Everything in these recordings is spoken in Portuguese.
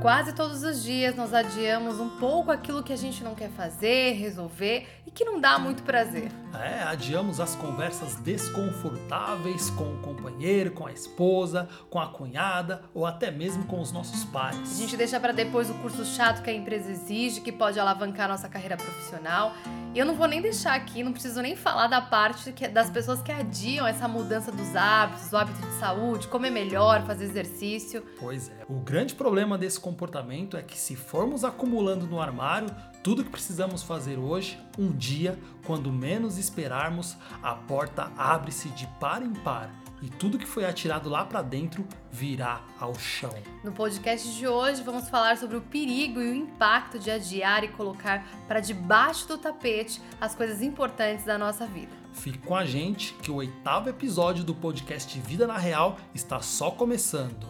Quase todos os dias nós adiamos um pouco aquilo que a gente não quer fazer, resolver e que não dá muito prazer. É, adiamos as conversas desconfortáveis com o companheiro, com a esposa, com a cunhada ou até mesmo com os nossos pais. A gente deixa para depois o curso chato que a empresa exige, que pode alavancar nossa carreira profissional. E eu não vou nem deixar aqui, não preciso nem falar da parte que, das pessoas que adiam essa mudança dos hábitos, o hábito de saúde, comer melhor, fazer exercício. Pois é. O grande problema desse comportamento é que se formos acumulando no armário tudo que precisamos fazer hoje, um dia, quando menos esperarmos, a porta abre-se de par em par e tudo que foi atirado lá para dentro virá ao chão. No podcast de hoje vamos falar sobre o perigo e o impacto de adiar e colocar para debaixo do tapete as coisas importantes da nossa vida. Fique com a gente que o oitavo episódio do podcast Vida na Real está só começando.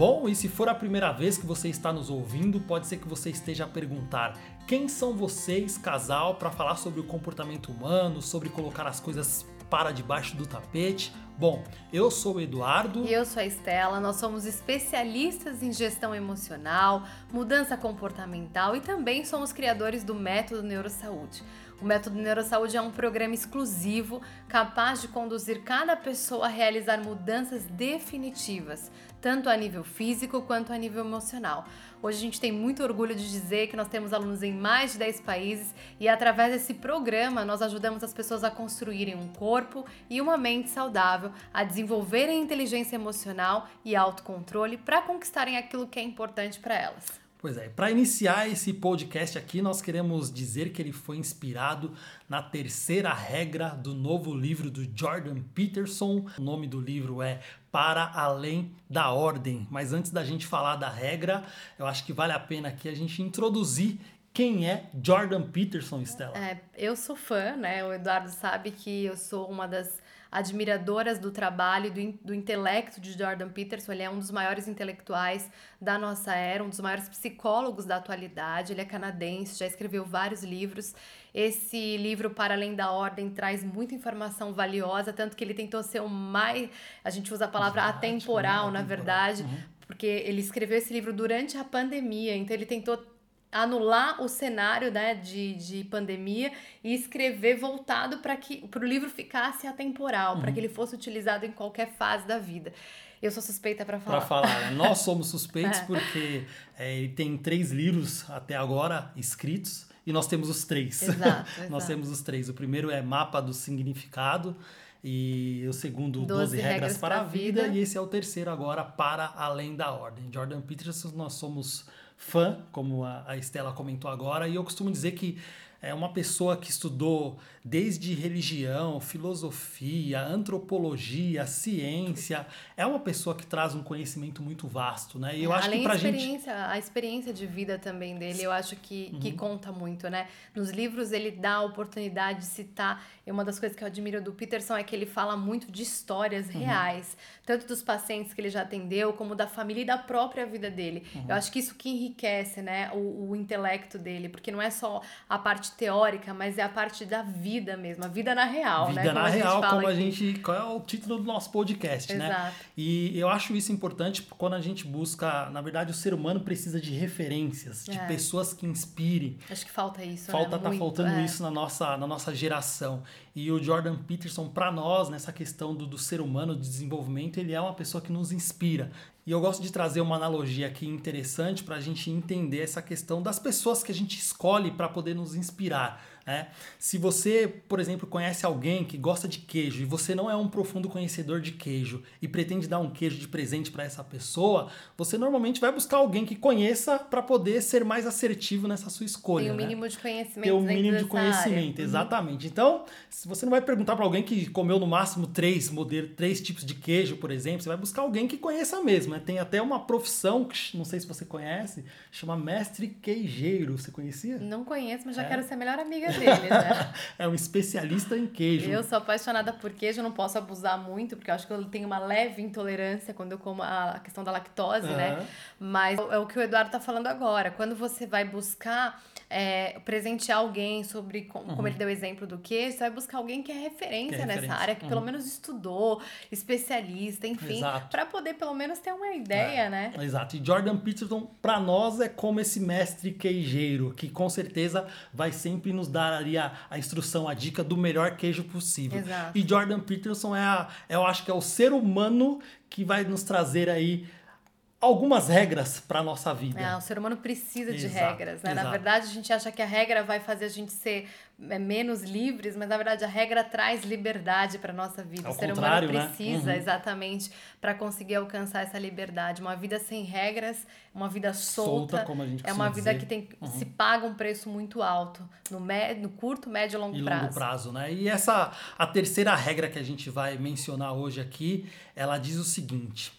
Bom, e se for a primeira vez que você está nos ouvindo, pode ser que você esteja a perguntar: quem são vocês, casal, para falar sobre o comportamento humano, sobre colocar as coisas para debaixo do tapete? Bom, eu sou o Eduardo. E eu sou a Estela. Nós somos especialistas em gestão emocional, mudança comportamental e também somos criadores do Método Neurosaúde. O Método Neurosaúde é um programa exclusivo capaz de conduzir cada pessoa a realizar mudanças definitivas, tanto a nível físico quanto a nível emocional. Hoje a gente tem muito orgulho de dizer que nós temos alunos em mais de 10 países e através desse programa nós ajudamos as pessoas a construírem um corpo e uma mente saudável, a desenvolverem inteligência emocional e autocontrole para conquistarem aquilo que é importante para elas. Pois é, para iniciar esse podcast aqui, nós queremos dizer que ele foi inspirado na terceira regra do novo livro do Jordan Peterson. O nome do livro é Para Além da Ordem. Mas antes da gente falar da regra, eu acho que vale a pena aqui a gente introduzir quem é Jordan Peterson, Stella? É, eu sou fã, né? O Eduardo sabe que eu sou uma das admiradoras do trabalho e do, do intelecto de Jordan Peterson. Ele é um dos maiores intelectuais da nossa era, um dos maiores psicólogos da atualidade. Ele é canadense, já escreveu vários livros. Esse livro, Para Além da Ordem, traz muita informação valiosa, tanto que ele tentou ser o mais. A gente usa a palavra Exato, atemporal, na verdade. Uhum. Porque ele escreveu esse livro durante a pandemia, então ele tentou anular o cenário né, de, de pandemia e escrever voltado para que o livro ficasse atemporal, uhum. para que ele fosse utilizado em qualquer fase da vida. Eu sou suspeita para falar. Para falar, né? nós somos suspeitos é. porque é, ele tem três livros até agora escritos e nós temos os três. Exato, exato. nós temos os três. O primeiro é Mapa do Significado e o segundo 12, 12 regras, regras para a vida. vida e esse é o terceiro agora Para Além da Ordem. Jordan Peterson, nós somos fã, como a, Estela comentou agora, e eu costumo dizer que é uma pessoa que estudou desde religião, filosofia, antropologia, ciência. É uma pessoa que traz um conhecimento muito vasto, né? E eu acho Além que pra experiência, gente... a experiência de vida também dele, eu acho que, uhum. que conta muito, né? Nos livros ele dá a oportunidade de citar, e uma das coisas que eu admiro do Peterson é que ele fala muito de histórias uhum. reais, tanto dos pacientes que ele já atendeu, como da família e da própria vida dele. Uhum. Eu acho que isso que enriquece, né, o, o intelecto dele, porque não é só a parte teórica, mas é a parte da vida mesmo, a vida na real, vida né? Vida na real, como a gente. Qual é o título do nosso podcast, né? Exato. né? E eu acho isso importante quando a gente busca. Na verdade, o ser humano precisa de referências, de é. pessoas que inspirem. Acho que falta isso. Falta, né? tá Muito, faltando é. isso na nossa, na nossa geração. E o Jordan Peterson, para nós, nessa questão do, do ser humano, de desenvolvimento, ele é uma pessoa que nos inspira. E eu gosto de trazer uma analogia aqui interessante para a gente entender essa questão das pessoas que a gente escolhe para poder nos inspirar. Né? Se você, por exemplo, conhece alguém que gosta de queijo e você não é um profundo conhecedor de queijo e pretende dar um queijo de presente para essa pessoa, você normalmente vai buscar alguém que conheça para poder ser mais assertivo nessa sua escolha. Tem um né? mínimo de conhecimento. Tem um mínimo de conhecimento, área. Uhum. exatamente. Uhum. Então, se você não vai perguntar para alguém que comeu no máximo três modelos, três tipos de queijo, por exemplo, você vai buscar alguém que conheça mesmo. Né? Tem até uma profissão que não sei se você conhece, chama mestre queijeiro. Você conhecia? Não conheço, mas já é. quero ser a melhor amiga dele, né? é um especialista em queijo. Eu sou apaixonada por queijo, não posso abusar muito, porque eu acho que eu tenho uma leve intolerância quando eu como a questão da lactose, uhum. né? Mas é o que o Eduardo tá falando agora. Quando você vai buscar é, presentear alguém sobre como, uhum. como ele deu o exemplo do queijo, você vai buscar alguém que é referência, que é nessa área, que uhum. pelo menos estudou, especialista, enfim, para poder pelo menos ter uma ideia, é, né? Exato. E Jordan Peterson, para nós, é como esse mestre queijeiro, que com certeza vai sempre nos dar ali a, a instrução, a dica do melhor queijo possível. Exato. E Jordan Peterson é, a, eu acho que é o ser humano que vai nos trazer aí algumas regras para nossa vida. É, o ser humano precisa de regras, né? Exato. Na verdade, a gente acha que a regra vai fazer a gente ser é, menos livres, mas na verdade a regra traz liberdade para nossa vida. Ao o ser humano né? precisa né? uhum. exatamente para conseguir alcançar essa liberdade. Uma vida sem regras, uma vida solta, solta como a gente é uma vida dizer. que tem uhum. se paga um preço muito alto no, no curto, médio e longo e prazo. longo prazo, né? E essa a terceira regra que a gente vai mencionar hoje aqui, ela diz o seguinte: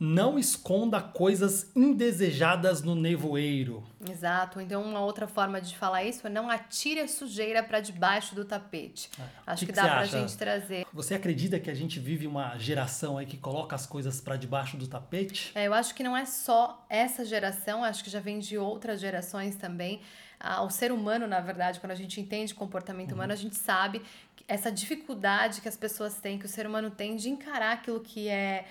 não esconda coisas indesejadas no nevoeiro. Exato. Então, uma outra forma de falar isso é não atire a sujeira para debaixo do tapete. É. Acho que, que, que dá para a gente trazer. Você acredita que a gente vive uma geração aí que coloca as coisas para debaixo do tapete? É, eu acho que não é só essa geração, acho que já vem de outras gerações também. Ah, o ser humano, na verdade, quando a gente entende comportamento uhum. humano, a gente sabe essa dificuldade que as pessoas têm, que o ser humano tem de encarar aquilo que é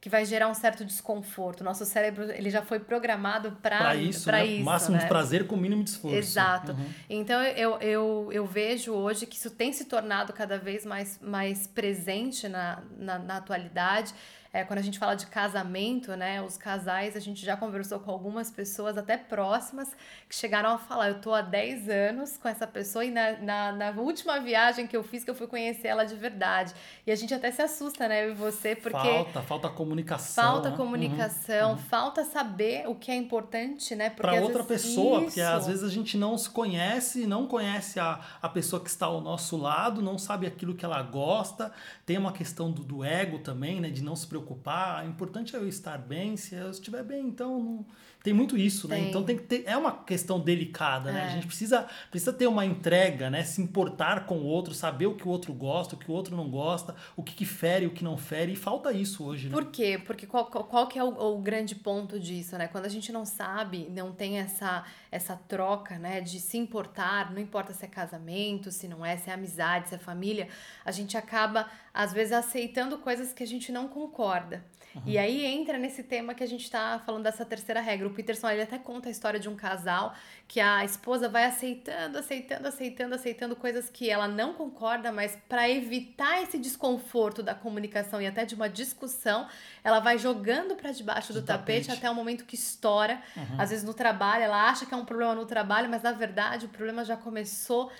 que vai gerar um certo desconforto. Nosso cérebro ele já foi programado para isso, pra né? isso. Máximo né? de prazer com o mínimo de esforço. Exato. Uhum. Então eu, eu, eu vejo hoje que isso tem se tornado cada vez mais, mais presente na, na, na atualidade. É, quando a gente fala de casamento, né, os casais, a gente já conversou com algumas pessoas até próximas que chegaram a falar: eu tô há 10 anos com essa pessoa e na, na, na, última viagem que eu fiz, que eu fui conhecer ela de verdade. E a gente até se assusta, né, eu e você, porque. Falta, falta comunicação. Falta né? comunicação, uhum, uhum. falta saber o que é importante, né? Para outra vezes, pessoa, isso. porque às vezes a gente não se conhece, não conhece a, a pessoa que está ao nosso lado, não sabe aquilo que ela gosta, tem uma questão do, do ego também, né, de não se preocupar preocupar, o importante é eu estar bem, se eu estiver bem, então não... tem muito isso, né? tem. né? Então tem que ter, é uma questão delicada, né? A é. gente precisa, precisa ter uma entrega, né? Se importar com o outro, saber o que o outro gosta, o que o outro não gosta, o que, que fere, o que não fere, e falta isso hoje, né? Por quê? Porque qual, qual, qual que é o, o grande ponto disso, né? Quando a gente não sabe, não tem essa, essa troca, né? De se importar, não importa se é casamento, se não é, se é amizade, se é família, a gente acaba, às vezes, aceitando coisas que a gente não concorda. Uhum. E aí entra nesse tema que a gente está falando dessa terceira regra. O Peterson ele até conta a história de um casal que a esposa vai aceitando, aceitando, aceitando, aceitando coisas que ela não concorda, mas para evitar esse desconforto da comunicação e até de uma discussão, ela vai jogando para debaixo do, do tapete, tapete, até o momento que estoura. Uhum. Às vezes no trabalho, ela acha que é um problema no trabalho, mas na verdade o problema já começou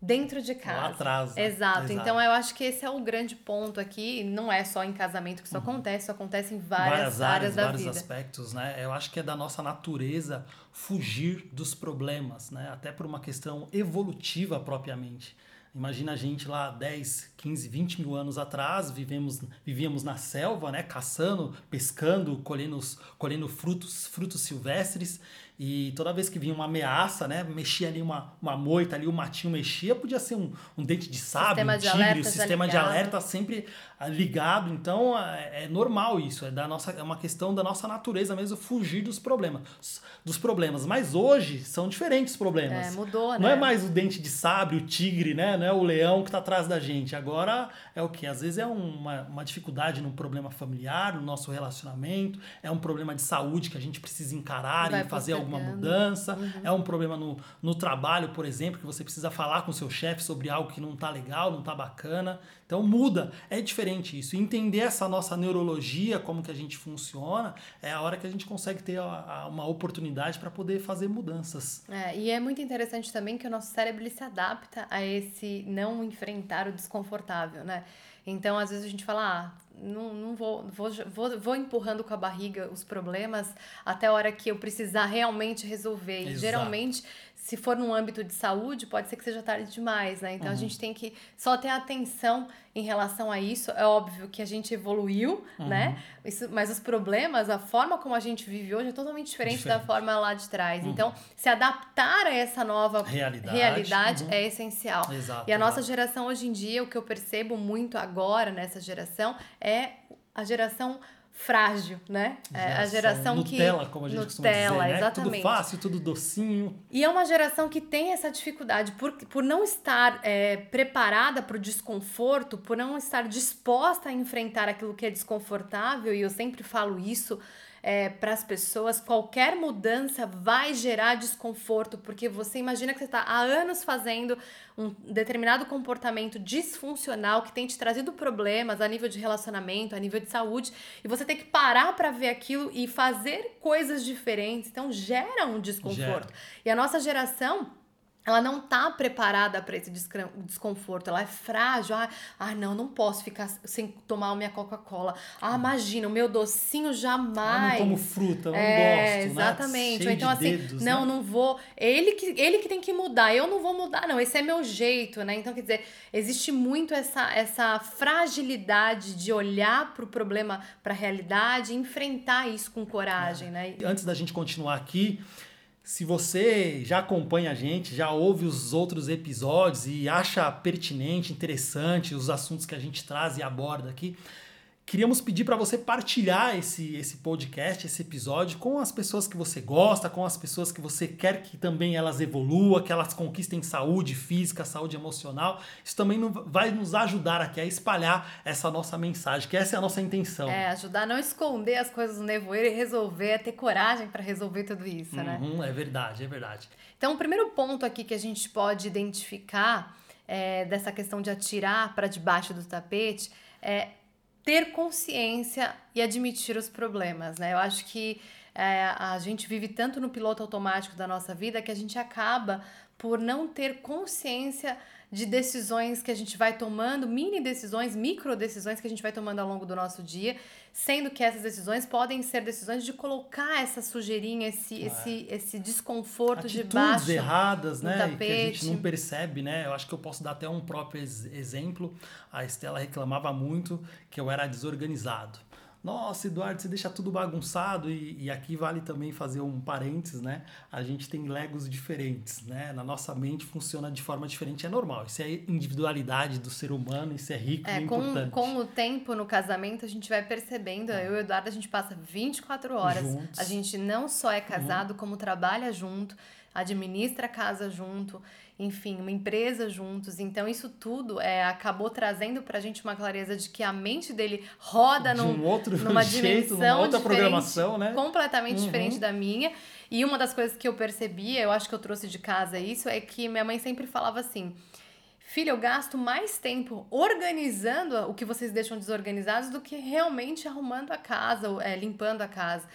dentro de casa. Lá atrás. Exato. Exato. Então eu acho que esse é o grande ponto aqui. Não é só em casamento que isso uhum. acontece, isso acontece em várias, várias áreas, áreas da vários vida. aspectos, né? Eu acho que é da nossa natureza fugir dos problemas, né? Até por uma questão evolutiva propriamente. Imagina a gente lá 10, 15, 20 mil anos atrás, vivemos, vivíamos na selva, né? Caçando, pescando, colhendo, colhendo frutos, frutos silvestres. E toda vez que vinha uma ameaça, né? Mexia ali uma, uma moita, ali o matinho mexia, podia ser um, um dente de sábio, um tigre, o sistema de alerta sempre ah, ligado. Então é, é, normal isso, é, da nossa, é uma questão da nossa natureza mesmo fugir dos problemas. Dos problemas. Mas hoje são diferentes os problemas. É, mudou, né? Não é mais o dente de sábio, o tigre, né? Não é o leão que está atrás da gente. Agora é o que? Às vezes é uma, uma dificuldade num problema familiar, no nosso relacionamento, é um problema de saúde que a gente precisa encarar Vai e fazer algum alguma mudança, uhum. é um problema no, no trabalho, por exemplo, que você precisa falar com seu chefe sobre algo que não está legal, não está bacana. Então muda, é diferente isso. entender essa nossa neurologia, como que a gente funciona, é a hora que a gente consegue ter a, a, uma oportunidade para poder fazer mudanças. É, e é muito interessante também que o nosso cérebro se adapta a esse não enfrentar o desconfortável, né? Então, às vezes a gente fala, ah, não, não vou, vou, vou, vou empurrando com a barriga os problemas até a hora que eu precisar realmente resolver. E geralmente, se for num âmbito de saúde, pode ser que seja tarde demais, né? Então uhum. a gente tem que só ter atenção em relação a isso. É óbvio que a gente evoluiu, uhum. né? Isso, mas os problemas, a forma como a gente vive hoje é totalmente diferente, diferente. da forma lá de trás. Uhum. Então, se adaptar a essa nova realidade, realidade uhum. é essencial. Exato, e a nossa geração hoje em dia, o que eu percebo muito agora nessa geração é a geração frágil, né? É a geração Nutella, que Nutella, como a gente Nutella, costuma dizer, né? exatamente. Tudo fácil, tudo docinho. E é uma geração que tem essa dificuldade por, por não estar é, preparada para o desconforto, por não estar disposta a enfrentar aquilo que é desconfortável. E eu sempre falo isso é, para as pessoas, qualquer mudança vai gerar desconforto, porque você imagina que você está há anos fazendo um determinado comportamento disfuncional que tem te trazido problemas a nível de relacionamento, a nível de saúde, e você tem que parar para ver aquilo e fazer coisas diferentes. Então gera um desconforto. Gera. E a nossa geração ela não tá preparada para esse desconforto, ela é frágil. Ah, ah, não, não posso ficar sem tomar minha Coca-Cola. Ah, imagina, o meu docinho jamais. Ah, não como fruta, não é, gosto, Exatamente. Né? Ou então, assim, dedos, não, né? não vou. Ele que, ele que tem que mudar, eu não vou mudar, não. Esse é meu jeito, né? Então, quer dizer, existe muito essa, essa fragilidade de olhar para o problema, para a realidade e enfrentar isso com coragem, é. né? Antes da gente continuar aqui. Se você já acompanha a gente, já ouve os outros episódios e acha pertinente, interessante os assuntos que a gente traz e aborda aqui, queríamos pedir para você partilhar esse, esse podcast, esse episódio com as pessoas que você gosta, com as pessoas que você quer que também elas evoluam, que elas conquistem saúde física, saúde emocional. Isso também vai nos ajudar aqui a espalhar essa nossa mensagem, que essa é a nossa intenção. É, ajudar a não esconder as coisas no nevoeiro e resolver, a ter coragem para resolver tudo isso, né? uhum, né? É verdade, é verdade. Então, o primeiro ponto aqui que a gente pode identificar é, dessa questão de atirar para debaixo do tapete é ter consciência e admitir os problemas, né? Eu acho que é, a gente vive tanto no piloto automático da nossa vida que a gente acaba por não ter consciência de decisões que a gente vai tomando, mini decisões, micro decisões que a gente vai tomando ao longo do nosso dia, sendo que essas decisões podem ser decisões de colocar essa sujeirinha, esse, claro. esse, esse desconforto Atitudes debaixo erradas, né? tapete. Que a gente não percebe, né? Eu acho que eu posso dar até um próprio exemplo. A Estela reclamava muito que eu era desorganizado nossa, Eduardo, você deixa tudo bagunçado. E, e, aqui vale também fazer um parênteses, né? A gente tem legos diferentes, né? Na nossa mente funciona de forma diferente, é normal. Isso é individualidade do ser humano, isso é rico é, e com, importante. Com o tempo no casamento, a gente vai percebendo. É. Eu e o Eduardo, a gente passa 24 horas. Juntos. A gente não só é casado, uhum. como trabalha junto, administra a casa junto enfim, uma empresa juntos. Então, isso tudo é, acabou trazendo pra gente uma clareza de que a mente dele roda de um outro numa jeito, dimensão numa outra programação, né? completamente uhum. diferente da minha. E uma das coisas que eu percebia, eu acho que eu trouxe de casa isso, é que minha mãe sempre falava assim: Filha, eu gasto mais tempo organizando o que vocês deixam desorganizados do que realmente arrumando a casa, é, limpando a casa.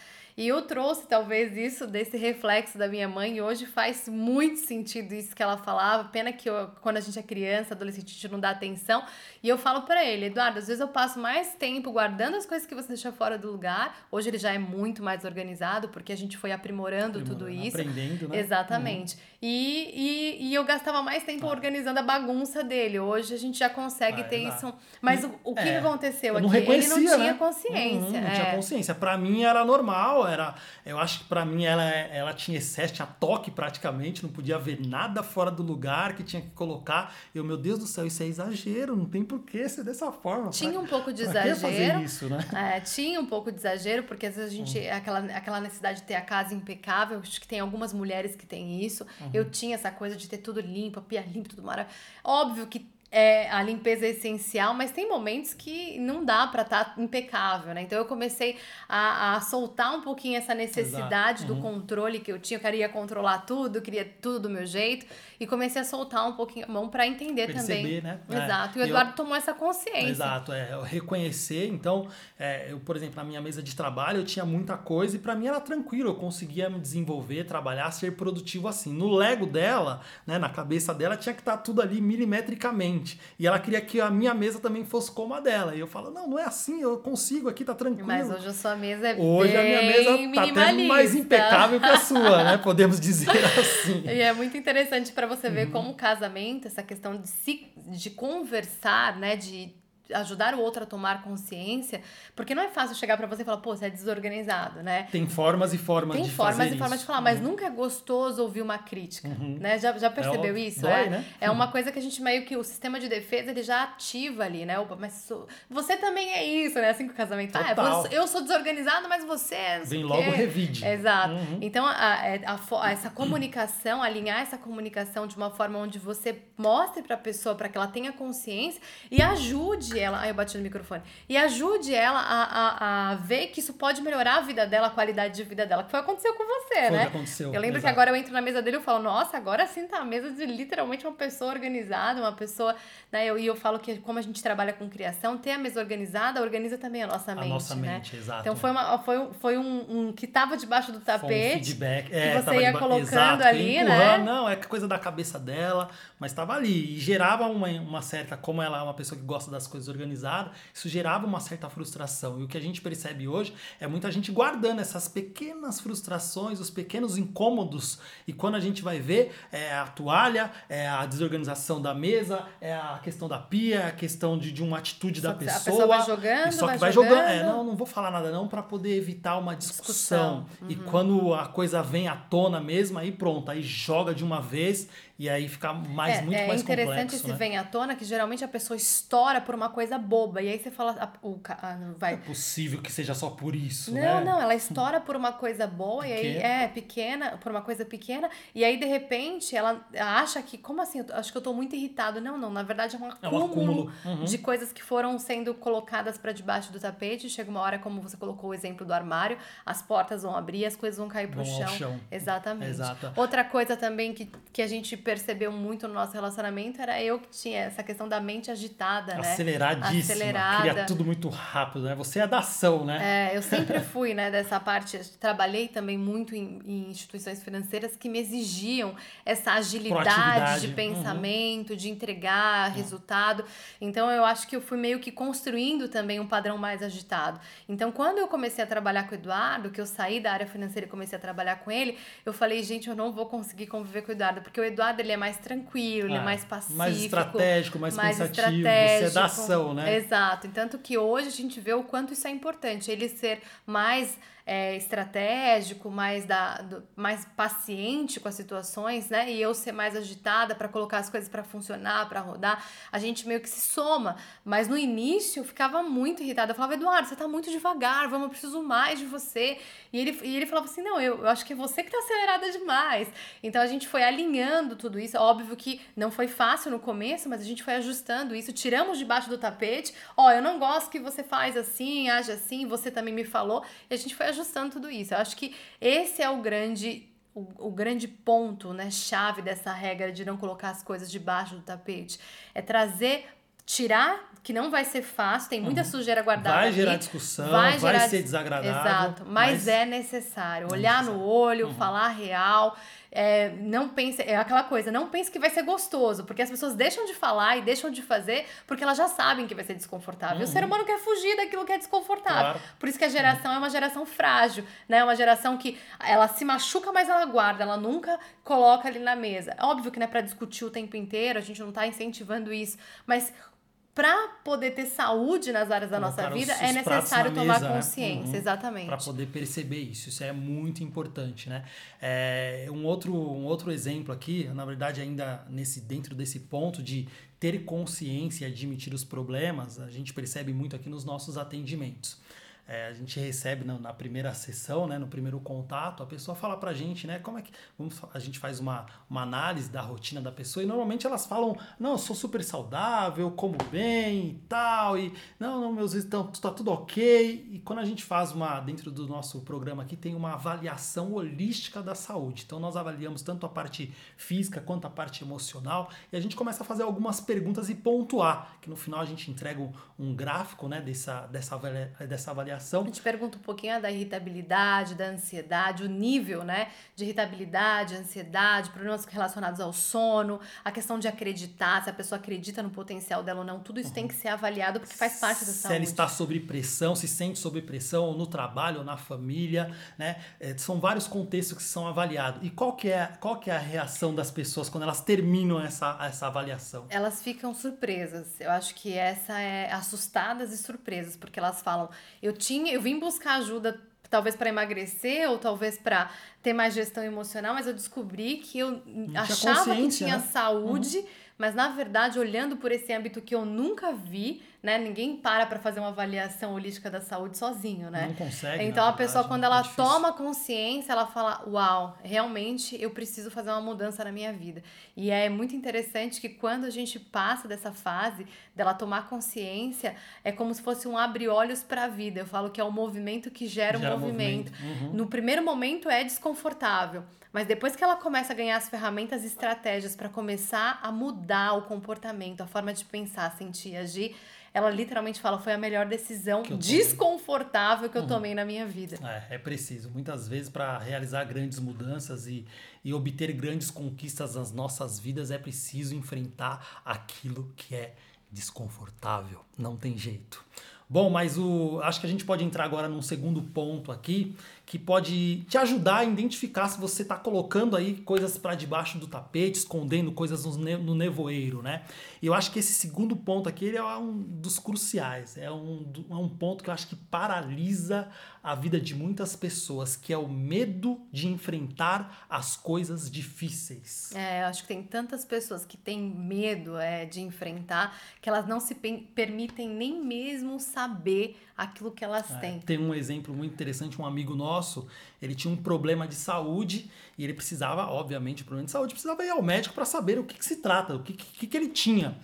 E eu trouxe talvez isso desse reflexo da minha mãe e hoje faz muito sentido isso que ela falava. Pena que eu, quando a gente é criança, adolescente, a gente não dá atenção. E eu falo para ele, Eduardo, às vezes eu passo mais tempo guardando as coisas que você deixa fora do lugar. Hoje ele já é muito mais organizado porque a gente foi aprimorando, aprimorando tudo isso. Aprendendo, né? Exatamente. Uhum. E, e, e eu gastava mais tempo organizando a bagunça dele. Hoje a gente já consegue ah, ter exato. isso. Mas o, o que, é, aconteceu aqui? ele não tinha né? consciência. Uhum, não é. tinha consciência. Para mim era normal era. Eu acho que para mim ela, ela tinha excesso, tinha toque praticamente, não podia ver nada fora do lugar que tinha que colocar. Eu, meu Deus do céu, isso é exagero, não tem por que ser dessa forma. Tinha pra, um pouco de exagero. fazer isso, né? É, tinha um pouco de exagero, porque às vezes a gente. Uhum. Aquela, aquela necessidade de ter a casa impecável, acho que tem algumas mulheres que têm isso. Uhum. Eu tinha essa coisa de ter tudo limpo, a pia limpa, tudo maravilhoso. Óbvio que é, a limpeza é essencial, mas tem momentos que não dá para estar tá impecável, né? Então eu comecei a, a soltar um pouquinho essa necessidade uhum. do controle que eu tinha, eu queria controlar tudo, queria tudo do meu jeito, e comecei a soltar um pouquinho a mão para entender Perceber, também. né? Exato. É. E o Eduardo eu, tomou essa consciência. Exato, é, reconhecer. Então, é, eu, por exemplo, na minha mesa de trabalho eu tinha muita coisa e para mim era tranquilo, eu conseguia me desenvolver, trabalhar, ser produtivo assim. No Lego dela, né, na cabeça dela, tinha que estar tá tudo ali milimetricamente. E ela queria que a minha mesa também fosse como a dela. E eu falo, não, não é assim, eu consigo aqui, tá tranquilo. Mas hoje a sua mesa é Hoje a minha mesa tá até mais impecável que a sua, né? Podemos dizer assim. E é muito interessante para você ver uhum. como o casamento, essa questão de se de conversar, né, de ajudar o outro a tomar consciência, porque não é fácil chegar para você e falar, pô, você é desorganizado, né? Tem formas e formas Tem de formas fazer e formas isso. de falar, mas nunca é gostoso ouvir uma crítica, Uhum. né? Já, já percebeu É, isso? dói, é, né? é uma coisa que a gente meio que o sistema de defesa ele já ativa ali, né? Opa, mas sou- você também é isso, né? Assim que o casamento. Ah, Total. você- eu sou desorganizado, mas você é. Vem logo revide. Exato. Uhum. Então, a, é, a fo- essa comunicação, alinhar essa comunicação de uma forma onde você mostre pra pessoa, para que ela tenha consciência e ajude ela. Ai, eu bati no microfone. E ajude ela a, a, a ver que isso pode melhorar a vida dela, a qualidade de vida dela. Que foi o que aconteceu com você, Foi né? que aconteceu. Eu lembro que exato. agora eu entro na mesa dele e falo, nossa, agora sim tá a mesa de literalmente uma pessoa organizada, uma pessoa, né? Eu, e eu falo que como a gente trabalha com criação, ter a mesa organizada organiza também a nossa a mente, nossa né? mente, exato. Então foi, uma, foi, um- foi um, um que tava debaixo do Foi um tapete. feedback. que É, você tava ia colocando Exato, ali, né? Não, é coisa da cabeça dela, mas estava ali. E gerava uma, uma certa, como ela é uma pessoa que gosta das coisas organizadas, isso gerava uma certa frustração. E o que a gente percebe hoje é muita gente guardando essas pequenas frustrações, os pequenos incômodos. E quando a gente vai ver, é a toalha, é a desorganização da mesa, é a questão da pia, é a questão de, de uma atitude Só da pessoa. a pessoa vai jogando, só que vai jogando. jogando. É, não, não vou falar nada não para poder evitar uma discussão. Discussão. E quando a coisa vem à tona mesmo, aí pronto, aí joga de uma vez e aí fica mais, é, muito é mais interessante complexo, esse né? vem à tona que geralmente a pessoa estoura por uma coisa boba. E aí você fala, ah, o, ca- ah, vai. É possível que seja só por isso, Não, né? não, ela estoura por uma coisa boa e aí é pequena, por uma coisa pequena, e aí de repente ela acha que, como assim? Eu acho que eu tô muito irritado. Não, não, na verdade é um É acúmulo, um acúmulo. Uhum. de coisas que foram sendo colocadas pra debaixo do tapete. Chega uma hora, como você colocou o exemplo do armário, as portas vão abrir, as coisas vão cair pro Vão chão. chão. Exatamente. Exato. Outra coisa também que, que a gente percebeu muito no nosso relacionamento era eu que tinha essa questão da mente agitada, né? Aceleradíssima. Acelerada. Queria tudo muito rápido, né? Você é da ação, né? É, eu sempre fui, né, dessa parte. Trabalhei também muito em, em instituições financeiras que me exigiam essa agilidade de Uhum. pensamento, de entregar resultado. Então eu acho que eu fui meio que construindo também um padrão mais agitado. Então quando eu comecei a trabalhar com o Eduardo, que eu saí da área financeira e comecei a trabalhar com ele, eu falei, gente, eu não vou conseguir conviver com o Eduardo, porque o Eduardo ele é mais tranquilo, ele é Ah, mais pacífico, mais estratégico, mais, mais pensativo. Você é estratégico. da ação, né? Exato. Tanto que hoje a gente vê o quanto isso é importante. Ele ser mais é, estratégico, mais, da, do- mais paciente com as situações, né? E eu ser mais agitada para colocar as coisas para funcionar, para rodar. A gente meio que se soma. Mas no início eu ficava muito irritada. Eu falava, Eduardo, você tá muito devagar, vamos, eu preciso mais de você. E ele, e ele falava assim: não, eu, eu acho que é você que tá acelerada demais. Então a gente foi alinhando tudo isso. Óbvio que não foi fácil no começo, mas a gente foi ajustando isso, tiramos debaixo do tapete. Ó, eu não gosto que você faz assim, age assim, você também me falou. E a gente foi ajustando tudo isso. Eu acho que esse é o grande. O, o grande ponto, né, chave dessa regra de não colocar as coisas debaixo do tapete é trazer, tirar, que não vai ser fácil, tem muita sujeira guardada Vai gerar discussão, vai vai, gerar ser dis- desagradável. Exato, mas, é necessário. Olhar no olho, falar real. É, não pense. É aquela coisa, não pense que vai ser gostoso, porque as pessoas deixam de falar e deixam de fazer porque elas já sabem que vai ser desconfortável. O ser humano quer fugir daquilo que é desconfortável. Claro. Por isso que a geração é uma geração frágil, né? É uma geração que ela se machuca, mas ela guarda, ela nunca coloca ali na mesa. É Óbvio que não é pra discutir o tempo inteiro, a gente não tá incentivando isso, mas para poder ter saúde nas áreas da nossa Colocar vida, é necessário tomar mesa, né? consciência, Uhum. exatamente. para poder perceber isso. Isso é muito importante, né? É, um, outro, um outro exemplo aqui, na verdade, ainda nesse dentro desse ponto de ter consciência e admitir os problemas, a gente percebe muito aqui nos nossos atendimentos. É, a gente recebe na, na primeira sessão, né, no primeiro contato, a pessoa fala pra gente, né, como é que vamos, a gente faz uma, uma análise da rotina da pessoa e normalmente elas falam, não, eu sou super saudável, como bem e tal, e não, não, meus estão tá tudo ok. E quando a gente faz uma dentro do nosso programa aqui tem uma avaliação holística da saúde. Então nós avaliamos tanto a parte física quanto a parte emocional e a gente começa a fazer algumas perguntas e pontuar, que no final a gente entrega um, um gráfico, né, dessa dessa dessa avaliação avaliação. A gente pergunta um pouquinho da irritabilidade, da ansiedade, o nível, né, de irritabilidade, ansiedade, problemas relacionados ao sono, a questão de acreditar, se a pessoa acredita no potencial dela ou não, tudo isso uhum. tem que ser avaliado porque faz parte da se saúde. Se ela está sob pressão, se sente sob pressão, ou no trabalho, ou na família, né? É, são vários contextos que são avaliados. E qual que é, qual que é a reação das pessoas quando elas terminam essa, essa avaliação? Elas ficam surpresas. Eu acho que essa é assustadas e surpresas, porque elas falam: "Eu tinha, eu vim buscar ajuda talvez para emagrecer ou talvez para ter mais gestão emocional, mas eu descobri que eu achava que tinha né? saúde, uhum. mas na verdade, olhando por esse âmbito que eu nunca vi, né? Ninguém para para fazer uma avaliação holística da saúde sozinho, né? Não consegue. Então a pessoa quando ela é toma consciência, ela fala: "Uau, realmente eu preciso fazer uma mudança na minha vida". E é muito interessante que quando a gente passa dessa fase dela tomar consciência, é como se fosse um abre-olhos para a vida. Eu falo que é o movimento que gera, gera um movimento. movimento. Uhum. No primeiro momento é desconfortável, mas depois que ela começa a ganhar as ferramentas e estratégias para começar a mudar o comportamento, a forma de pensar, sentir, agir, ela literalmente fala: foi a melhor decisão que desconfortável que eu uhum. tomei na minha vida. É, é preciso. Muitas vezes, para realizar grandes mudanças e, e obter grandes conquistas nas nossas vidas, é preciso enfrentar aquilo que é desconfortável. Não tem jeito. Bom, mas o, acho que a gente pode entrar agora num segundo ponto aqui, que pode te ajudar a identificar se você está colocando aí coisas para debaixo do tapete, escondendo coisas no, nevoeiro, né? E eu acho que esse segundo ponto aqui ele é um dos cruciais, é um, é um ponto que eu acho que paralisa a vida de muitas pessoas, que é o medo de enfrentar as coisas difíceis. É, eu acho que tem tantas pessoas que têm medo é, de enfrentar que elas não se permitem nem mesmo saber aquilo que elas é, têm. Tem um exemplo muito interessante, um amigo nosso, ele tinha um problema de saúde e ele precisava, obviamente, problema de saúde, precisava ir ao médico para saber o que, que, se trata, o que, que, que ele tinha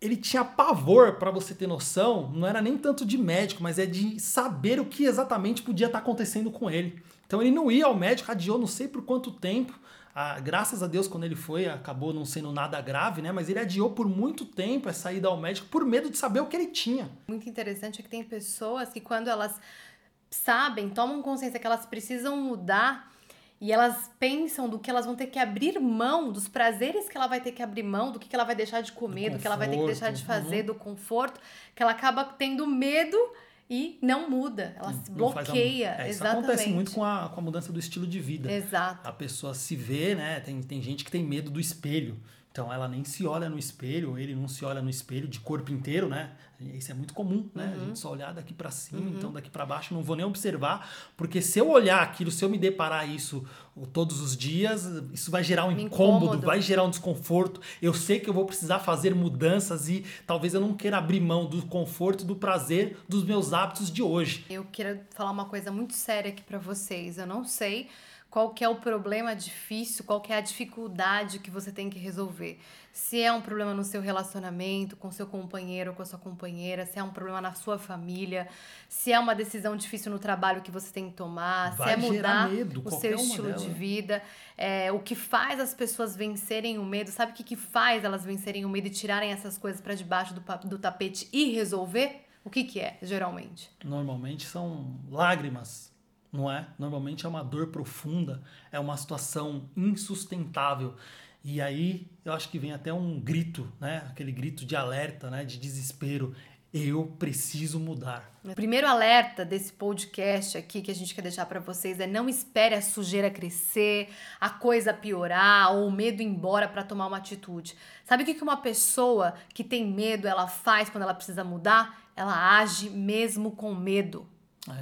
ele tinha pavor, para você ter noção, não era nem tanto de médico, mas é de saber o que exatamente podia estar tá acontecendo com ele. Então ele não ia ao médico, adiou não sei por quanto tempo. Ah, graças a Deus, quando ele foi, acabou não sendo nada grave, né? Mas ele adiou por muito tempo essa ida ao médico por medo de saber o que ele tinha. Muito interessante é que tem pessoas que, quando elas sabem, tomam consciência que elas precisam mudar, e elas pensam do que elas vão ter que abrir mão, dos prazeres que ela vai ter que abrir mão, do que, ela vai deixar de comer, do, do que ela vai ter que deixar de fazer, uhum. do conforto, que ela acaba tendo medo e não muda, ela se bloqueia. A... É, isso exatamente. acontece muito com a, com a mudança do estilo de vida. Exato. A pessoa se vê, né? Tem, tem gente que tem medo do espelho. Então ela nem se olha no espelho, ele não se olha no espelho de corpo inteiro, né? Isso é muito comum, né? Uhum. A gente só olhar daqui para cima, uhum. então daqui para baixo não vou nem observar, porque se eu olhar aquilo, se eu me deparar isso todos os dias, isso vai gerar um incômodo, incômodo, vai gerar um desconforto. Eu sei que eu vou precisar fazer mudanças e talvez eu não queira abrir mão do conforto do prazer dos meus hábitos de hoje. Eu quero falar uma coisa muito séria aqui para vocês. Eu não sei qual que é o problema difícil, qual que é a dificuldade que você tem que resolver. Se é um problema no seu relacionamento, com seu companheiro ou com a sua companheira, se é um problema na sua família, se é uma decisão difícil no trabalho que você tem que tomar, Vai se é mudar medo, o seu estilo dela. de vida, é, o que faz as pessoas vencerem o medo, sabe o que, que faz elas vencerem o medo e tirarem essas coisas para debaixo do, do tapete e resolver? O que, que é, geralmente? Normalmente são lágrimas não é? Normalmente é uma dor profunda, é uma situação insustentável. E aí eu acho que vem até um grito, né? Aquele grito de alerta, né? De desespero. Eu preciso mudar. O primeiro alerta desse podcast aqui que a gente quer deixar para vocês é não espere a sujeira crescer, a coisa piorar ou o medo ir embora para tomar uma atitude. Sabe o que uma pessoa que tem medo ela faz quando ela precisa mudar? Ela age mesmo com medo.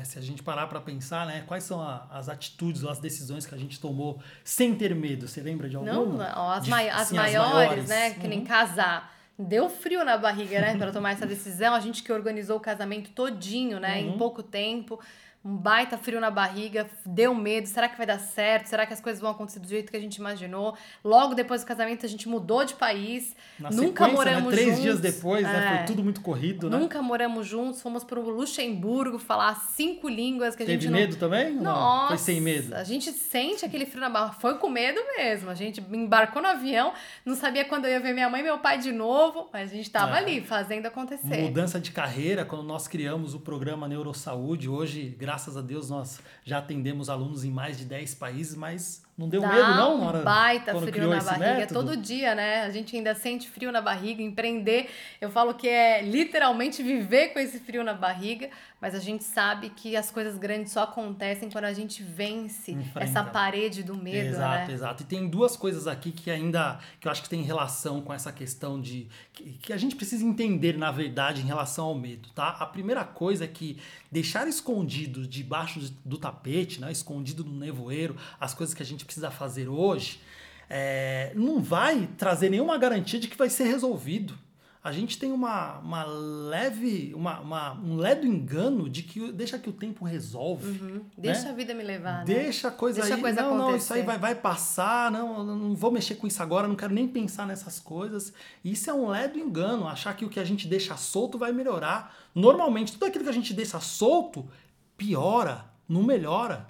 É, se a gente parar para pensar, né, quais são a, as atitudes ou as decisões que a gente tomou sem ter medo? Você lembra de alguma? Não, as, mai as, assim, maiores, as maiores, né, que uhum. nem casar. Deu frio na barriga, né, para tomar essa decisão. A gente que organizou o casamento todinho, né, uhum. em pouco tempo. Um baita frio na barriga, deu medo, será que vai dar certo? Será que as coisas vão acontecer do jeito que a gente imaginou? Logo depois do casamento a gente mudou de país, Na nunca né? moramos Três juntos. dias depois, né? É. Foi tudo muito corrido, né? Nunca moramos juntos, fomos para o Luxemburgo falar cinco línguas que a gente Teve não medo também? ou não? nossa, Foi sem medo? A gente sente aquele frio na barra. Foi com medo mesmo. A gente embarcou no avião, não sabia quando eu ia ver minha mãe e meu pai de novo, mas a gente tava É. ali fazendo acontecer. Mudança de carreira, quando nós criamos o programa Neurosaúde, hoje, graças a Deus, nós já atendemos alunos em mais de 10 países, mas não deu Dá medo, não, um Nora? baita quando frio na barriga. método? Todo dia, né? A gente ainda sente frio na barriga. Empreender, eu falo que é literalmente viver com esse frio na barriga, mas a gente sabe que as coisas grandes só acontecem quando a gente vence Enfrenta. essa parede do medo, exato, né? exato. E tem duas coisas aqui que ainda que eu acho que tem relação com essa questão de que, que a gente precisa entender na verdade em relação ao medo, tá? A primeira coisa é que deixar escondido debaixo do tapete, né, escondido no nevoeiro, as coisas que a gente precisa fazer hoje, é, não vai trazer nenhuma garantia de que vai ser resolvido. A gente tem uma, uma leve, uma, uma- um ledo engano de que deixa que o tempo resolve. Uhum. Deixa né? a vida me levar, né? Deixa a coisa Deixa a aí. coisa não, não, isso aí acontecer. vai, vai passar. Não, não vou mexer com isso agora. Não quero nem pensar nessas coisas. Isso é um ledo engano. Achar que o que a gente deixa solto vai melhorar. Normalmente, tudo aquilo que a gente deixa solto piora, não melhora.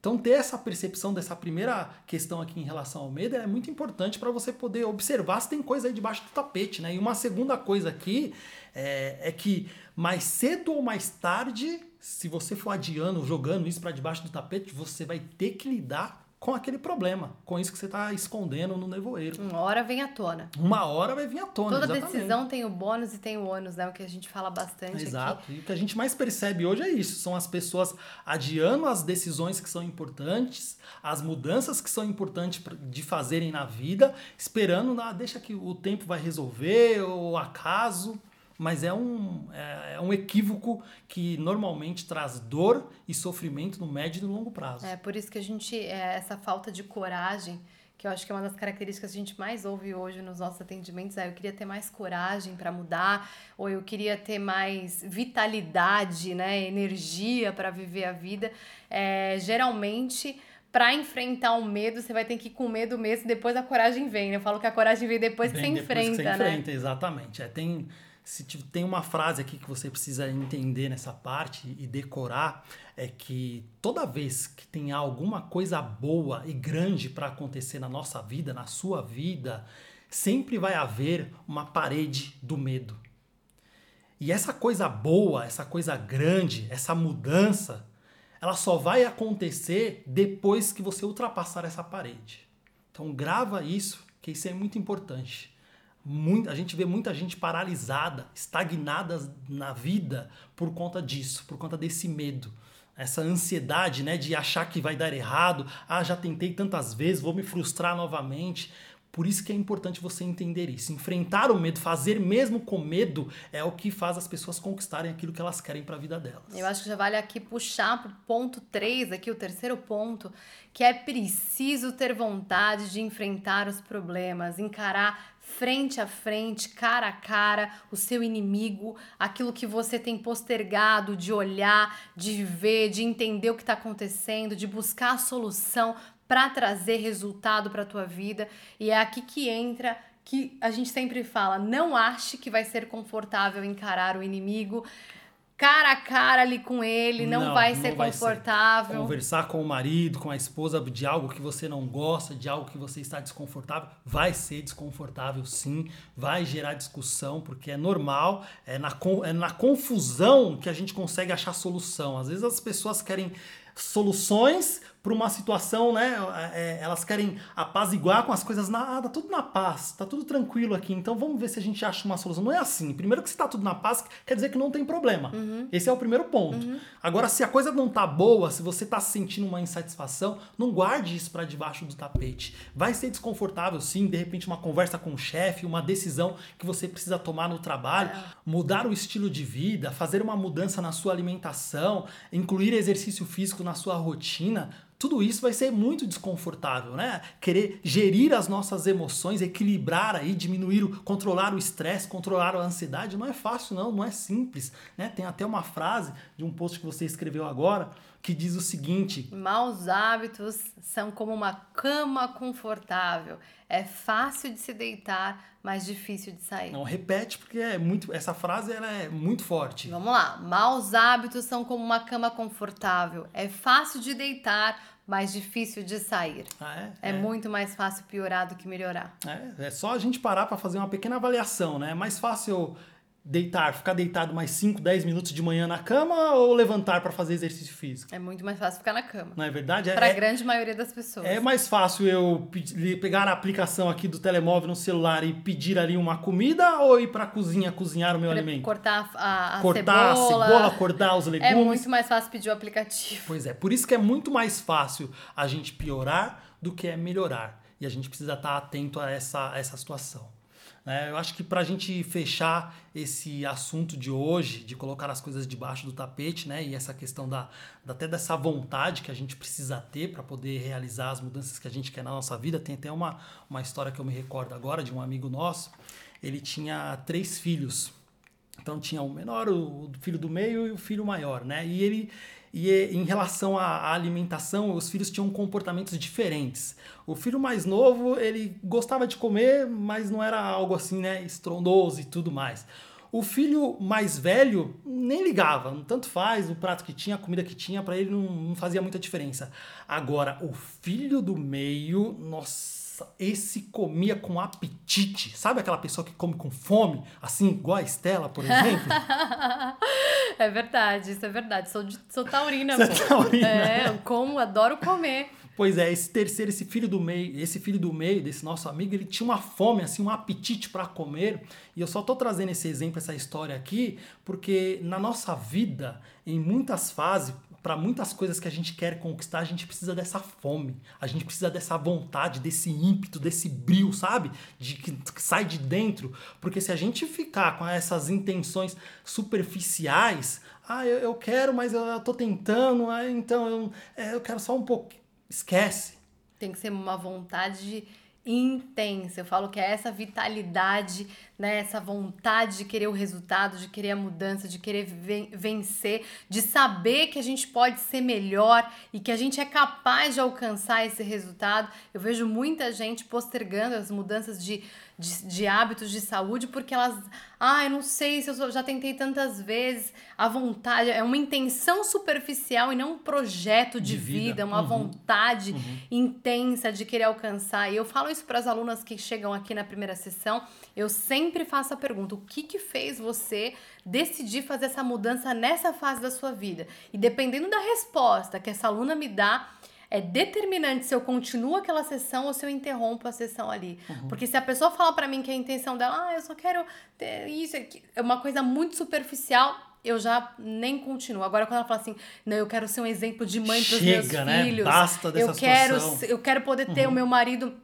Então, ter essa percepção dessa primeira questão aqui em relação ao medo é muito importante para você poder observar se tem coisa aí debaixo do tapete, né? E uma segunda coisa aqui é, é que mais cedo ou mais tarde, se você for adiando, jogando isso para debaixo do tapete, você vai ter que lidar com aquele problema, com isso que você está escondendo no nevoeiro. Uma hora vem à tona. Uma hora vai vir à tona. Toda exatamente. decisão tem o bônus e tem o ônus, né? O que a gente fala bastante Exato. aqui. E o que a gente mais percebe hoje é isso: são as pessoas adiando as decisões que são importantes, as mudanças que são importantes de fazerem na vida, esperando, ah, deixa que o tempo vai resolver, ou acaso. Mas é um, é, é um equívoco que normalmente traz dor e sofrimento no médio e no longo prazo. É por isso que a gente, é, essa falta de coragem, que eu acho que é uma das características que a gente mais ouve hoje nos nossos atendimentos, é eu queria ter mais coragem para mudar, ou eu queria ter mais vitalidade, né, energia para viver a vida. É, geralmente, para enfrentar o medo, você vai ter que ir com medo mesmo, e depois a coragem vem. né? Eu falo que a coragem vem depois que Vem você depois que enfrenta, você né? enfrenta, exatamente. É, tem, se tem uma frase aqui que você precisa entender nessa parte e decorar, é que toda vez que tem alguma coisa boa e grande para acontecer na nossa vida, na sua vida, sempre vai haver uma parede do medo. E essa coisa boa, essa coisa grande, essa mudança, ela só vai acontecer depois que você ultrapassar essa parede. Então grava isso, que isso é muito importante. Muito, a gente vê muita gente paralisada, estagnada na vida por conta disso, por conta desse medo. Essa ansiedade né, de achar que vai dar errado. Ah, já tentei tantas vezes, vou me frustrar novamente. Por isso que é importante você entender isso. Enfrentar o medo, fazer mesmo com medo, é o que faz as pessoas conquistarem aquilo que elas querem para a vida delas. Eu acho que já vale aqui puxar pro ponto 3, aqui o terceiro ponto, que é preciso ter vontade de enfrentar os problemas, encarar frente a frente, cara a cara, o seu inimigo, aquilo que você tem postergado de olhar, de ver, de entender o que está acontecendo, de buscar a solução para trazer resultado para a tua vida. E é aqui que entra que a gente sempre fala, não ache que vai ser confortável encarar o inimigo cara a cara ali com ele, não, Não, vai não ser vai ser. confortável. Conversar com o marido, com a esposa de algo que você não gosta, de algo que você está desconfortável, vai ser desconfortável sim, vai gerar discussão, porque é normal, é na, é na confusão que a gente consegue achar solução. Às vezes as pessoas querem soluções para uma situação, né? é, elas querem apaziguar com as coisas na, ah, tá tudo na paz, tá tudo tranquilo aqui, então vamos ver se a gente acha uma solução. Não é assim. Primeiro que se tá tudo na paz, quer dizer que não tem problema. Esse é o primeiro ponto. Agora, se a coisa não tá boa, se você tá sentindo uma insatisfação, não guarde isso para debaixo do tapete. Vai ser desconfortável, sim, de repente uma conversa com o chefe, uma decisão que você precisa tomar no trabalho, mudar o estilo de vida, fazer uma mudança na sua alimentação, incluir exercício físico na sua rotina. Tudo isso vai ser muito desconfortável, né? Querer gerir as nossas emoções, equilibrar aí, diminuir, o, controlar o estresse, controlar a ansiedade, não é fácil não, não é simples, né? Tem até uma frase de um post que você escreveu agora que diz o seguinte: Maus hábitos são como uma cama confortável. É fácil de se deitar, mas difícil de sair. Não repete porque é muito, essa frase ela é muito forte. Vamos lá. Maus hábitos são como uma cama confortável. É fácil de deitar, mais difícil de sair. Ah, é? é? É, muito mais fácil piorar do que melhorar. É, é só a gente parar para fazer uma pequena avaliação, né? É mais fácil deitar, ficar deitado mais 5, 10 minutos de manhã na cama ou levantar para fazer exercício físico? É muito mais fácil ficar na cama. Não é verdade? Para a é, grande maioria das pessoas. É mais fácil eu pegar a aplicação aqui do telemóvel no celular e pedir ali uma comida ou ir para a cozinha cozinhar o meu pra alimento? Cortar a, a cortar cebola. a cebola, cortar os legumes. É muito mais fácil pedir o aplicativo. Pois é, por isso que é muito mais fácil a gente piorar do que é melhorar. E a gente precisa estar atento a essa, a essa situação. Né? Eu acho que para a gente fechar esse assunto de hoje, de colocar as coisas debaixo do tapete, né? e essa questão da, até dessa vontade que a gente precisa ter para poder realizar as mudanças que a gente quer na nossa vida, tem até uma, uma história que eu me recordo agora de um amigo nosso. Ele tinha três filhos. Então tinha o menor, o filho do meio e o filho maior, né? E ele e em relação à alimentação, os filhos tinham comportamentos diferentes. O filho mais novo, ele gostava de comer, mas não era algo assim, né, estrondoso e tudo mais. O filho mais velho nem ligava, tanto faz o prato que tinha, a comida que tinha, para ele não, não fazia muita diferença. Agora, o filho do meio, nossa esse comia com apetite. Sabe aquela pessoa que come com fome? Assim, igual a Estela, por exemplo? é verdade, isso é verdade. Sou, de, sou taurina, Você é taurina. É, eu como, adoro comer. Pois é, esse terceiro, esse filho do meio, esse filho do meio desse nosso amigo, ele tinha uma fome, assim, um apetite para comer. E eu só tô trazendo esse exemplo, essa história aqui, porque na nossa vida, em muitas fases, para muitas coisas que a gente quer conquistar, a gente precisa dessa fome, a gente precisa dessa vontade, desse ímpeto, desse brilho, sabe? De que, que sai de dentro. Porque se a gente ficar com essas intenções superficiais, ah, eu, eu quero, mas eu, eu tô tentando, ah, então eu, é, eu quero só um pouco. Esquece. Tem que ser uma vontade intensa. Eu falo que é essa vitalidade né? Essa vontade de querer o resultado, de querer a mudança, de querer vencer, de saber que a gente pode ser melhor e que a gente é capaz de alcançar esse resultado. Eu vejo muita gente postergando as mudanças de, de, de hábitos de saúde porque elas, ah, eu não sei se eu já tentei tantas vezes. A vontade é uma intenção superficial e não um projeto de, de vida. vida, uma uhum. vontade uhum. intensa de querer alcançar. E eu falo isso para as alunas que chegam aqui na primeira sessão. Eu sempre sempre faço a pergunta: o que que fez você decidir fazer essa mudança nessa fase da sua vida? E dependendo da resposta que essa aluna me dá, é determinante se eu continuo aquela sessão ou se eu interrompo a sessão ali. Uhum. Porque se a pessoa fala para mim que a intenção dela, ah, eu só quero ter isso, é uma coisa muito superficial, eu já nem continuo. Agora, quando ela fala assim, não, eu quero ser um exemplo de mãe para os meus né? filhos. Basta dessa eu quero, situação. eu quero poder ter uhum. o meu marido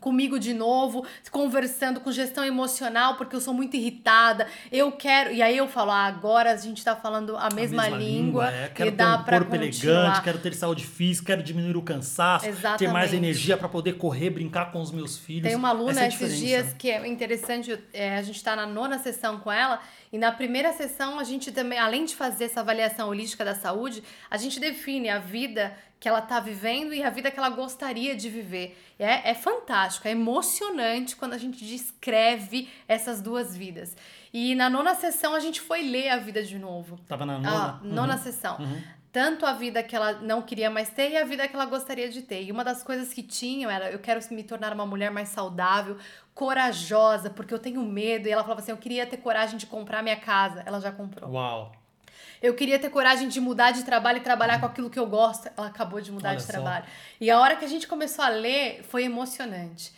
comigo de novo, conversando com gestão emocional, porque eu sou muito irritada. Eu quero. E aí eu falo, ah, agora a gente tá falando a mesma, a mesma língua. língua é. Quero e dá ter um corpo continuar. elegante, quero ter saúde física, quero diminuir o cansaço, Exatamente. ter mais energia para poder correr, brincar com os meus filhos. Tem uma aluna é esses dias que é interessante, é, a gente tá na nona sessão com ela, e na primeira sessão a gente também, além de fazer essa avaliação holística da saúde, a gente define a vida que ela está vivendo e a vida que ela gostaria de viver. É, é fantástico, é emocionante quando a gente descreve essas duas vidas. E na nona sessão a gente foi ler a vida de novo. Tava na nona? Ah, nona uhum. sessão. Uhum. Tanto a vida que ela não queria mais ter e a vida que ela gostaria de ter. E uma das coisas que tinham era: eu quero me tornar uma mulher mais saudável, corajosa, porque eu tenho medo. E ela falava assim: eu queria ter coragem de comprar minha casa. Ela já comprou. Uau! Eu queria ter coragem de mudar de trabalho e trabalhar com aquilo que eu gosto. Ela acabou de mudar Olha de só. trabalho. E a hora que a gente começou a ler foi emocionante.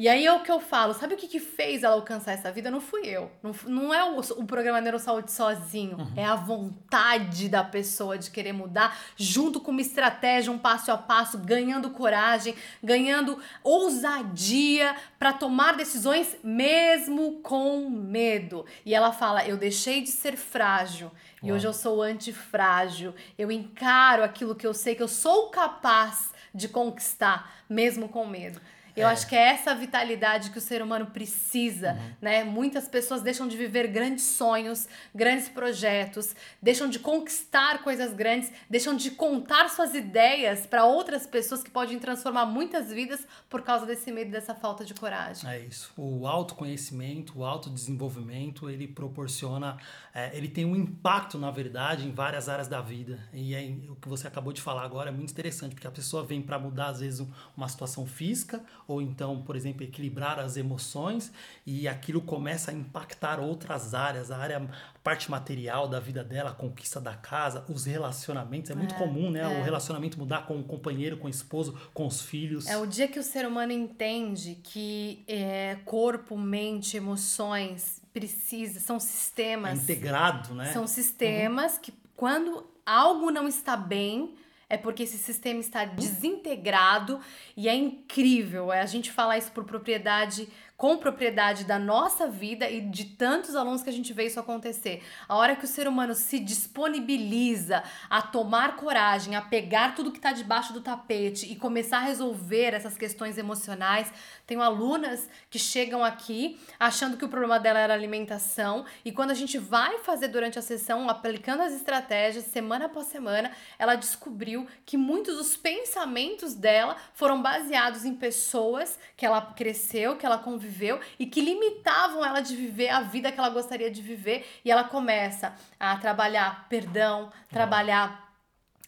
E aí é o que eu falo, sabe o que, que fez ela alcançar essa vida? Não fui eu. Não, não é o, o programa Neurosaúde sozinho. Uhum. É a vontade da pessoa de querer mudar, junto com uma estratégia, um passo a passo, ganhando coragem, ganhando ousadia para tomar decisões mesmo com medo. E ela fala: Eu deixei de ser frágil. E Uau. hoje eu sou antifrágil. Eu encaro aquilo que eu sei que eu sou capaz de conquistar, mesmo com medo. Eu é. acho que é essa vitalidade que o ser humano precisa, uhum. né? Muitas pessoas deixam de viver grandes sonhos, grandes projetos, deixam de conquistar coisas grandes, deixam de contar suas ideias para outras pessoas que podem transformar muitas vidas por causa desse medo, dessa falta de coragem. É isso. O autoconhecimento, o autodesenvolvimento, ele proporciona, é, ele tem um impacto, na verdade, em várias áreas da vida. E é, o que você acabou de falar agora é muito interessante, porque a pessoa vem para mudar, às vezes, uma situação física ou então, por exemplo, equilibrar as emoções e aquilo começa a impactar outras áreas, a área, a parte material da vida dela, a conquista da casa, os relacionamentos. É muito é, comum, né? É. O relacionamento mudar com o companheiro, com o esposo, com os filhos. É o dia que o ser humano entende que é, corpo, mente, emoções precisa, são sistemas. É integrado, né? São sistemas uhum. que quando algo não está bem, é porque esse sistema está desintegrado e é incrível. É a gente falar isso por propriedade com propriedade da nossa vida e de tantos alunos que a gente vê isso acontecer. A hora que o ser humano se disponibiliza a tomar coragem, a pegar tudo que está debaixo do tapete e começar a resolver essas questões emocionais. Tenho alunas que chegam aqui achando que o problema dela era alimentação e quando a gente vai fazer durante a sessão, aplicando as estratégias semana após semana, ela descobriu que muitos dos pensamentos dela foram baseados em pessoas que ela cresceu, que ela conviveu viveu e que limitavam ela de viver a vida que ela gostaria de viver. E ela começa a trabalhar perdão, trabalhar,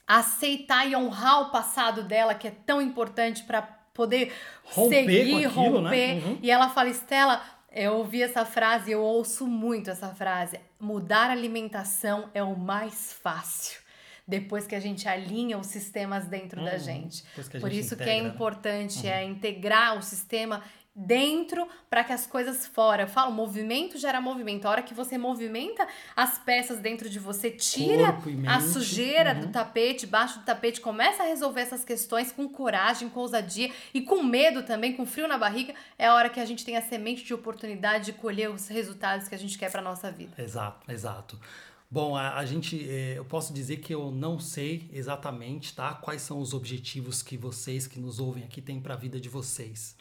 aceitar e honrar o passado dela, que é tão importante para poder romper seguir, aquilo, né? romper. Né? Uhum. E ela fala, Estela, eu ouvi essa frase, eu ouço muito essa frase. Mudar a alimentação é o mais fácil depois que a gente alinha os sistemas dentro hum, da gente. Por isso integra, que é né? importante né? é integrar o sistema dentro para que as coisas fora. Eu falo, movimento gera movimento. A hora que você movimenta as peças dentro de você, tira a sujeira uhum. do tapete, baixo do tapete, começa a resolver essas questões com coragem, com ousadia e com medo também, com frio na barriga, é a hora que a gente tem a semente de oportunidade de colher os resultados que a gente quer para nossa vida. Exato, exato. Bom, a, a gente, é, eu posso dizer que eu não sei exatamente, tá? Quais são os objetivos que vocês que nos ouvem aqui têm para a vida de vocês.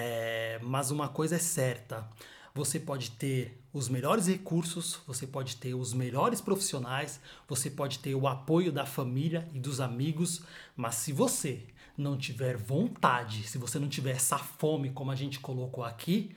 É, mas uma coisa é certa: você pode ter os melhores recursos, você pode ter os melhores profissionais, você pode ter o apoio da família e dos amigos, mas se você não tiver vontade, se você não tiver essa fome, como a gente colocou aqui,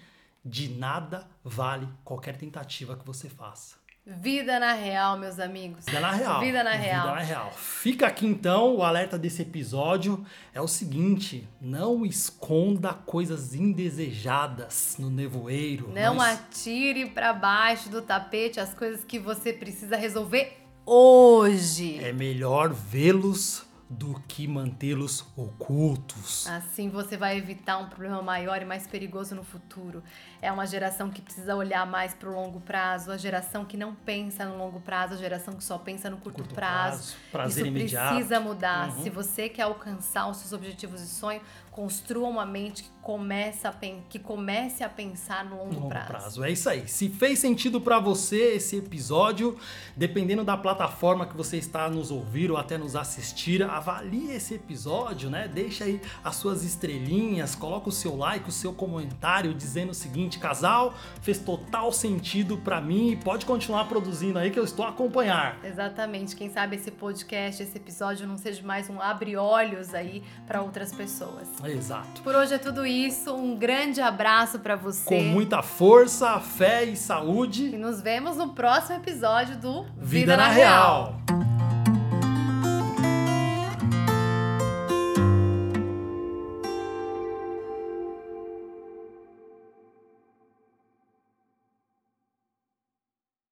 de nada vale qualquer tentativa que você faça. Vida na real, meus amigos. Vida na real. Vida na real. Vida na real. Fica aqui então o alerta desse episódio. É o seguinte: não esconda coisas indesejadas no nevoeiro. Não, atire para baixo do tapete as coisas que você precisa resolver hoje. É melhor vê-los do que mantê-los ocultos. Assim você vai evitar um problema maior e mais perigoso no futuro. É uma geração que precisa olhar mais para o longo prazo, a geração que não pensa no longo prazo, a geração que só pensa no curto, curto prazo. prazo Isso imediato. precisa mudar. Uhum. Se você quer alcançar os seus objetivos e sonho, construa uma mente que comece a, que comece a pensar no longo, longo prazo. prazo. É isso aí. Se fez sentido para você esse episódio, dependendo da plataforma que você está nos ouvir ou até nos assistir, avalie esse episódio, né? Deixa aí as suas estrelinhas, coloca o seu like, o seu comentário dizendo o seguinte: casal, fez total sentido para mim e pode continuar produzindo aí que eu estou a acompanhar. Exatamente. Quem sabe esse podcast, esse episódio não seja mais um abre-olhos aí para outras pessoas. Exato. Por hoje é tudo isso. Um grande abraço para você. Com muita força, fé e saúde. E nos vemos no próximo episódio do Vida, Vida na, na, Real. Real.